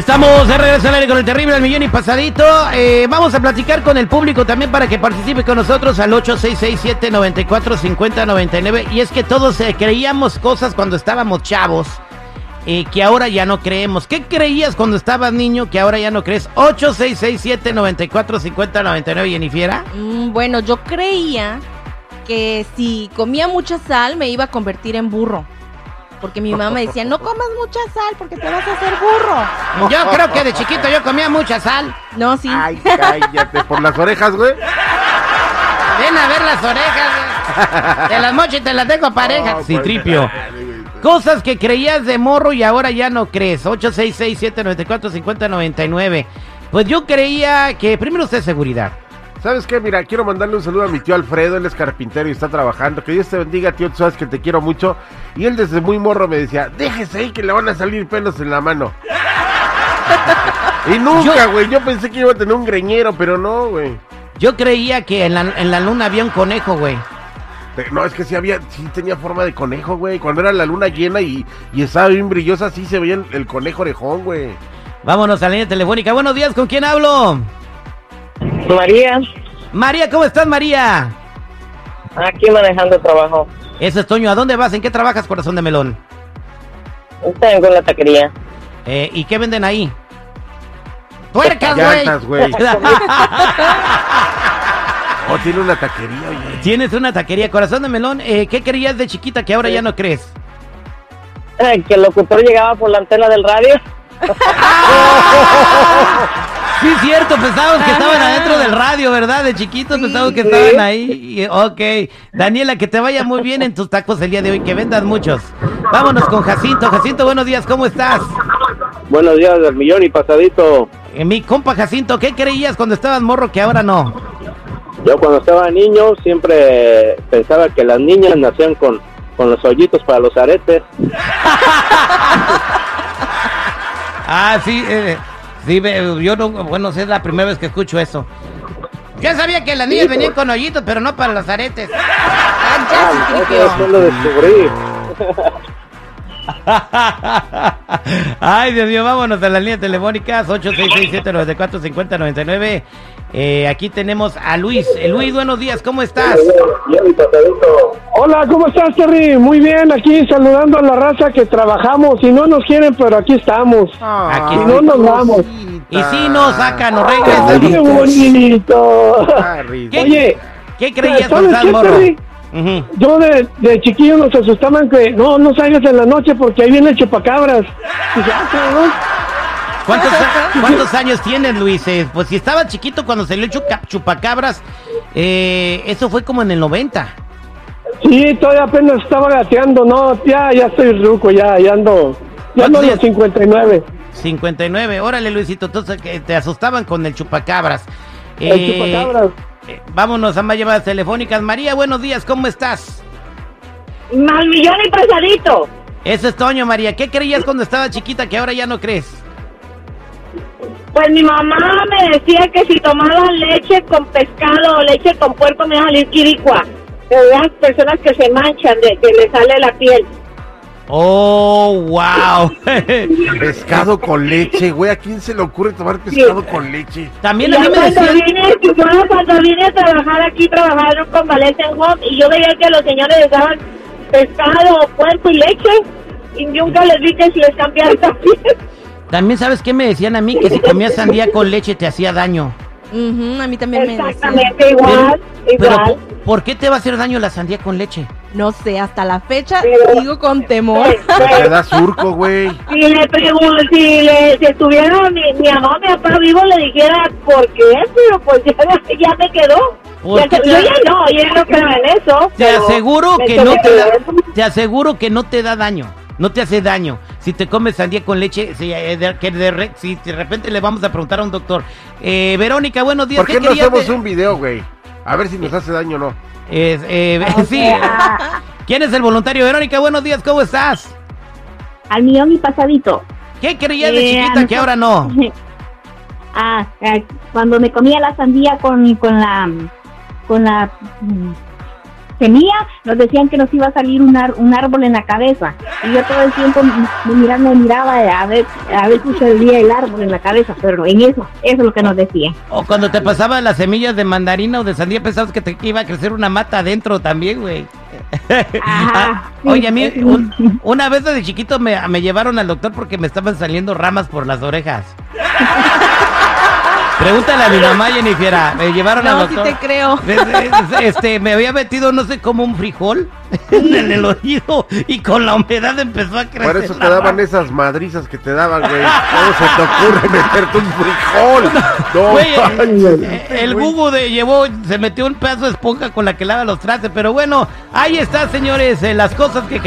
Estamos de regreso al aire con el terrible al millón y pasadito. Eh, vamos a platicar con el público también para que participe con nosotros al 8667-945099. Y es que todos eh, creíamos cosas cuando estábamos chavos eh, que ahora ya no creemos. ¿Qué creías cuando estabas niño que ahora ya no crees? 8667-945099, Jennifiera. Mm, bueno, yo creía que si comía mucha sal me iba a convertir en burro. Porque mi mamá me decía, no comas mucha sal porque te vas a hacer burro. Yo creo que de chiquito yo comía mucha sal. No, sí. Ay, cállate, por las orejas, güey. Ven a ver las orejas. güey. Te las mocho y te las dejo pareja. No, sí, pues, tripio. Cosas que creías de morro y ahora ya no crees. 866-794-5099. Pues yo creía que primero usted seguridad. ¿Sabes qué? Mira, quiero mandarle un saludo a mi tío Alfredo, él es carpintero y está trabajando. Que Dios te bendiga, tío, tú sabes que te quiero mucho. Y él desde muy morro me decía, déjese ahí que le van a salir pelos en la mano. y nunca, güey, yo pensé que iba a tener un greñero, pero no, güey. Yo creía que en la, en la luna había un conejo, güey. No, es que sí había, sí tenía forma de conejo, güey. Cuando era la luna llena y, y estaba bien brillosa, sí se veía el, el conejo orejón, güey. Vámonos a la línea telefónica. Buenos días, ¿con quién hablo? María, María, ¿cómo estás, María? aquí manejando trabajo. Eso es Toño. ¿A dónde vas? ¿En qué trabajas, corazón de melón? Tengo en la taquería. Eh, ¿Y qué venden ahí? ¡Tuercas, güey! Oh, tiene una taquería, oye. Tienes una taquería, corazón de melón. Eh, ¿Qué creías de chiquita que ahora ya no crees? Ay, que el locutor llegaba por la antena del radio. Sí, cierto, pensábamos que estaban adentro del radio, ¿verdad? De chiquitos pensábamos que estaban ahí. Ok. Daniela, que te vaya muy bien en tus tacos el día de hoy, que vendas muchos. Vámonos con Jacinto. Jacinto, buenos días, ¿cómo estás? Buenos días del millón y pasadito. Eh, mi compa Jacinto, ¿qué creías cuando estabas morro que ahora no? Yo cuando estaba niño siempre pensaba que las niñas nacían con, con los hoyitos para los aretes. Ah, sí, eh, sí, yo no, bueno, es la primera vez que escucho eso. Yo sabía que las niñas venían con hoyitos, pero no para los aretes. Ah, ya, Eso tripio. después lo descubrí. Ay, Dios mío, vámonos a las líneas telefónicas 8667-945099. Eh, aquí tenemos a Luis. Eh, Luis, buenos días, ¿cómo estás? Y. Hola, ¿cómo estás, Terry? Muy bien, aquí saludando a la raza que trabajamos. Si no nos quieren, pero aquí estamos. Aquí Si no nos vamos. Y si nos sacan, nos ¡Ay, regresan. qué bonito! ¿Qué, Oye, ¿qué creías ¿sabes qué, morro? Terry? Yo de, de chiquillo nos asustaban que no, no salgas en la noche porque ahí viene el chupacabras. Dije, ah, cabrón. ¿Cuántos, años tienes, Luis? Eh, pues si estaba chiquito cuando salió el chuca- chupacabras, eh, eso fue como en el 90. Sí, todavía apenas estaba gateando. No, ya, ya estoy ruco, ya, ya ando. Ya ando los 59. 59. Órale, Luisito, entonces que te asustaban con el chupacabras. El Eh, chupacabras. eh, vámonos a más llamadas telefónicas. María, buenos días, ¿cómo estás? Mal millón y pasadito. Ese es Toño, María. ¿Qué creías cuando estaba chiquita que ahora ya no crees? Pues mi mamá me decía que si tomaba leche con pescado o leche con puerco me iba a salir quiricua. De las personas que se manchan, de que le sale la piel. Oh, wow. Pescado con leche, güey. ¿A quién se le ocurre tomar pescado con leche? También Y a mí yo me cuando decían... vine, cuando vine a trabajar aquí, trabajaron con Valencia Home y yo veía que los señores les daban pescado, puerco y leche y nunca les vi que si les cambiaron la piel. También sabes qué me decían a mí que si comías sandía con leche te hacía daño. Ujú, a mí también me decían. Exactamente igual, Pero igual. ¿por- ¿por qué te va a hacer daño la sandía con leche? No sé, hasta la fecha Pero- sigo con temor. Te da surco, güey. Si le pregunto, si, le, si estuviera mi, mi mamá mi papá vivo, le dijera por qué, pero pues ya, ya me quedó. ¿Por Ya te- yo ya no, yo no creo en eso. Te pero aseguro que no te da, te aseguro que no te da daño, no te hace daño. Si te comes sandía con leche, si, eh, de, que de re- si de repente le vamos a preguntar a un doctor. Eh, Verónica, buenos días. ¿Por qué no querías hacemos de- un video, güey? A ver si nos hace daño o no. Es, eh, sí. ¿Quién es el voluntario? Verónica, buenos días, ¿cómo estás? al millón y pasadito. ¿Qué creías de Eh, chiquita que ahora no? Ah, eh, cuando me comía la sandía con, con la con la mm, semilla, nos decían que nos iba a salir un, ar- un árbol en la cabeza. Y yo todo el tiempo me miraba, me miraba a ver, a ver si salía el árbol en la cabeza, pero en eso, eso es lo que nos decían. O cuando te pasaban las semillas de mandarina o de sandía, pensabas que te iba a crecer una mata adentro también, güey. Ajá, Ah, sí, Oye, a mí sí. un- una vez de chiquito me, me llevaron al doctor porque me estaban saliendo ramas por las orejas. Pregúntale a mi mamá, Jennifer. Me llevaron al No, sí doctor. te creo. Este, me había metido no sé como un frijol en el oído y con la humedad empezó a crecer. Por eso te daban esas madrizas que te daban, güey. ¿Cómo se te ocurre meterte un frijol? No, Güey, eh, este el. Gugu de llevó, se metió un pedazo de esponja con la que lava los trastes, pero bueno, ahí está, señores, eh, las cosas que